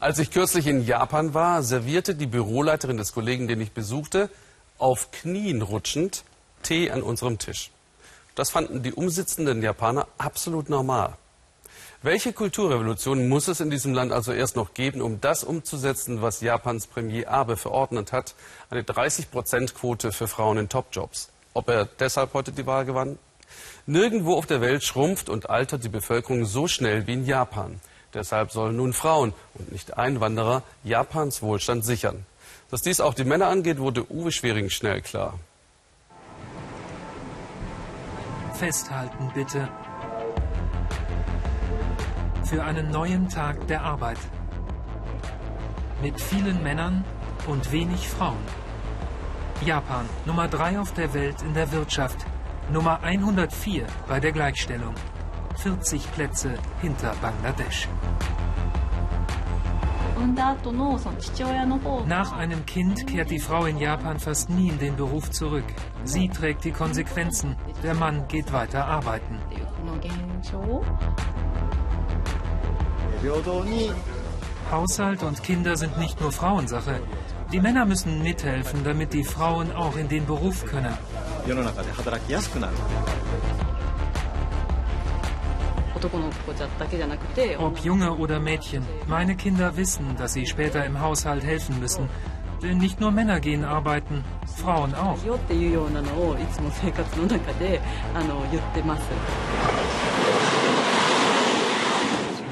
Als ich kürzlich in Japan war, servierte die Büroleiterin des Kollegen, den ich besuchte, auf Knien rutschend Tee an unserem Tisch. Das fanden die umsitzenden Japaner absolut normal. Welche Kulturrevolution muss es in diesem Land also erst noch geben, um das umzusetzen, was Japans Premier Abe verordnet hat, eine 30-Prozent-Quote für Frauen in Topjobs? Ob er deshalb heute die Wahl gewann? Nirgendwo auf der Welt schrumpft und altert die Bevölkerung so schnell wie in Japan. Deshalb sollen nun Frauen und nicht Einwanderer Japans Wohlstand sichern. Dass dies auch die Männer angeht, wurde Uwe Schwering schnell klar. Festhalten bitte. Für einen neuen Tag der Arbeit. Mit vielen Männern und wenig Frauen. Japan, Nummer 3 auf der Welt in der Wirtschaft, Nummer 104 bei der Gleichstellung. 40 Plätze hinter Bangladesch. Nach einem Kind kehrt die Frau in Japan fast nie in den Beruf zurück. Sie trägt die Konsequenzen. Der Mann geht weiter arbeiten. Haushalt und Kinder sind nicht nur Frauensache. Die Männer müssen mithelfen, damit die Frauen auch in den Beruf können. Ob Junge oder Mädchen, meine Kinder wissen, dass sie später im Haushalt helfen müssen. Denn nicht nur Männer gehen arbeiten, Frauen auch.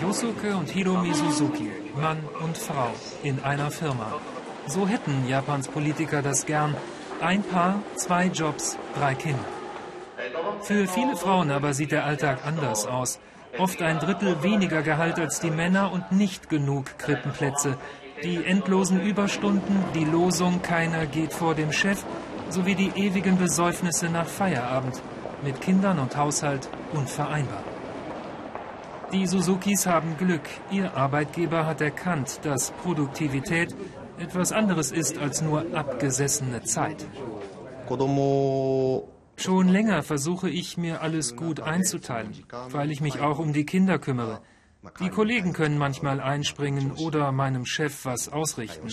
Yosuke und Hiromi Suzuki, Mann und Frau, in einer Firma. So hätten Japans Politiker das gern. Ein Paar, zwei Jobs, drei Kinder. Für viele Frauen aber sieht der Alltag anders aus. Oft ein Drittel weniger Gehalt als die Männer und nicht genug Krippenplätze. Die endlosen Überstunden, die Losung Keiner geht vor dem Chef, sowie die ewigen Besäufnisse nach Feierabend. Mit Kindern und Haushalt unvereinbar. Die Suzukis haben Glück. Ihr Arbeitgeber hat erkannt, dass Produktivität etwas anderes ist als nur abgesessene Zeit. Schon länger versuche ich, mir alles gut einzuteilen, weil ich mich auch um die Kinder kümmere. Die Kollegen können manchmal einspringen oder meinem Chef was ausrichten.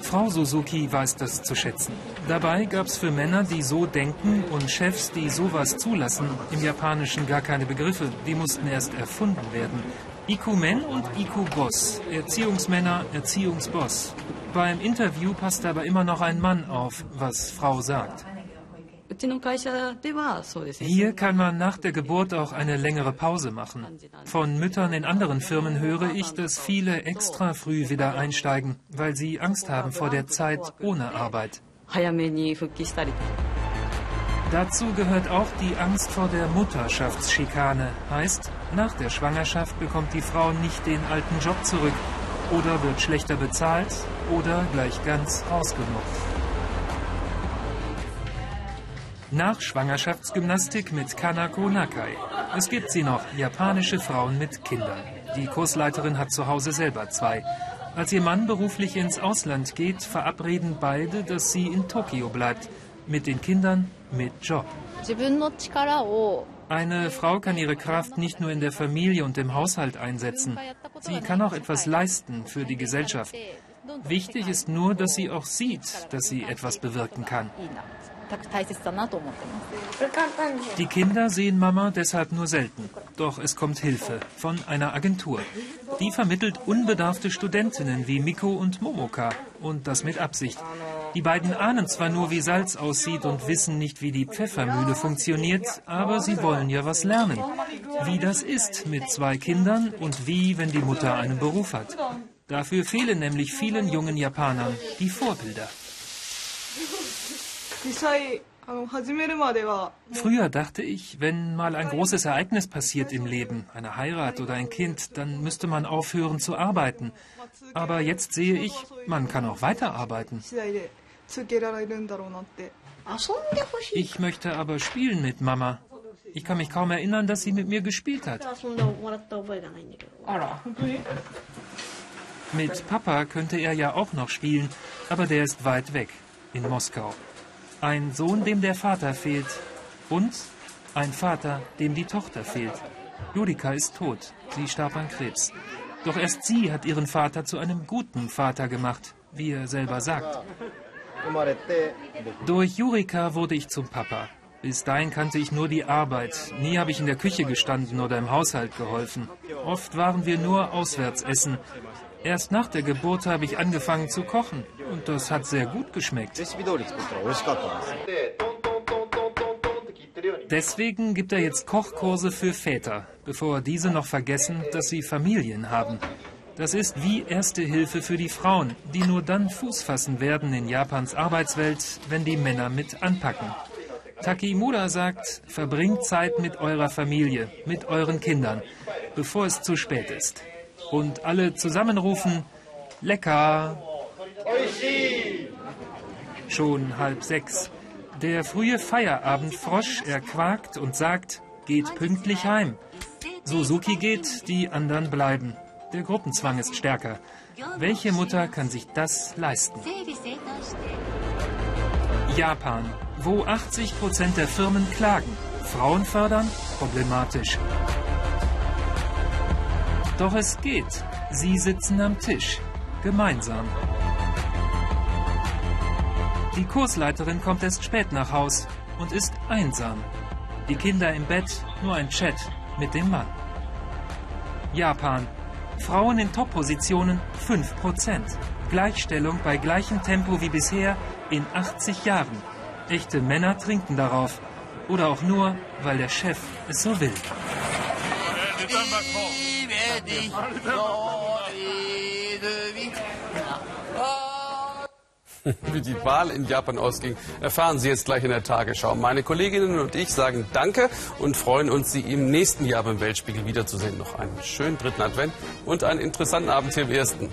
Frau Suzuki weiß das zu schätzen. Dabei gab es für Männer, die so denken und Chefs, die sowas zulassen, im Japanischen gar keine Begriffe. Die mussten erst erfunden werden. IQ-Men und IQ-Boss. Erziehungsmänner, Erziehungsboss. Beim Interview passt aber immer noch ein Mann auf, was Frau sagt. Hier kann man nach der Geburt auch eine längere Pause machen. Von Müttern in anderen Firmen höre ich, dass viele extra früh wieder einsteigen, weil sie Angst haben vor der Zeit ohne Arbeit. Dazu gehört auch die Angst vor der Mutterschaftsschikane. Heißt, nach der Schwangerschaft bekommt die Frau nicht den alten Job zurück oder wird schlechter bezahlt oder gleich ganz ausgenutzt. Nach Schwangerschaftsgymnastik mit Kanako Nakai. Es gibt sie noch, japanische Frauen mit Kindern. Die Kursleiterin hat zu Hause selber zwei. Als ihr Mann beruflich ins Ausland geht, verabreden beide, dass sie in Tokio bleibt. Mit den Kindern, mit Job. Eine Frau kann ihre Kraft nicht nur in der Familie und im Haushalt einsetzen. Sie kann auch etwas leisten für die Gesellschaft. Wichtig ist nur, dass sie auch sieht, dass sie etwas bewirken kann. Die Kinder sehen Mama deshalb nur selten. Doch es kommt Hilfe von einer Agentur. Die vermittelt unbedarfte Studentinnen wie Miko und Momoka. Und das mit Absicht. Die beiden ahnen zwar nur, wie Salz aussieht und wissen nicht, wie die Pfeffermühle funktioniert, aber sie wollen ja was lernen. Wie das ist mit zwei Kindern und wie, wenn die Mutter einen Beruf hat. Dafür fehlen nämlich vielen jungen Japanern die Vorbilder. Früher dachte ich, wenn mal ein großes Ereignis passiert im Leben, eine Heirat oder ein Kind, dann müsste man aufhören zu arbeiten. Aber jetzt sehe ich, man kann auch weiterarbeiten. Ich möchte aber spielen mit Mama. Ich kann mich kaum erinnern, dass sie mit mir gespielt hat. Mit Papa könnte er ja auch noch spielen, aber der ist weit weg, in Moskau. Ein Sohn, dem der Vater fehlt. Und ein Vater, dem die Tochter fehlt. Judika ist tot. Sie starb an Krebs. Doch erst sie hat ihren Vater zu einem guten Vater gemacht, wie er selber sagt. Durch Jurika wurde ich zum Papa. Bis dahin kannte ich nur die Arbeit. Nie habe ich in der Küche gestanden oder im Haushalt geholfen. Oft waren wir nur auswärts essen. Erst nach der Geburt habe ich angefangen zu kochen. Und das hat sehr gut geschmeckt. Deswegen gibt er jetzt Kochkurse für Väter, bevor diese noch vergessen, dass sie Familien haben. Das ist wie erste Hilfe für die Frauen, die nur dann Fuß fassen werden in Japans Arbeitswelt, wenn die Männer mit anpacken. Takimura sagt, verbringt Zeit mit eurer Familie, mit euren Kindern, bevor es zu spät ist. Und alle zusammenrufen, lecker! Schon halb sechs. Der frühe Feierabendfrosch erquakt und sagt, geht pünktlich heim. Suzuki geht, die anderen bleiben. Der Gruppenzwang ist stärker. Welche Mutter kann sich das leisten? Japan, wo 80 Prozent der Firmen klagen. Frauen fördern? Problematisch. Doch es geht. Sie sitzen am Tisch. Gemeinsam. Die Kursleiterin kommt erst spät nach Haus und ist einsam. Die Kinder im Bett, nur ein Chat mit dem Mann. Japan. Frauen in Top-Positionen 5%. Gleichstellung bei gleichem Tempo wie bisher in 80 Jahren. Echte Männer trinken darauf. Oder auch nur, weil der Chef es so will. Wie die Wahl in Japan ausging, erfahren Sie jetzt gleich in der Tagesschau. Meine Kolleginnen und ich sagen Danke und freuen uns, Sie im nächsten Jahr beim Weltspiegel wiederzusehen. Noch einen schönen dritten Advent und einen interessanten Abend hier im ersten.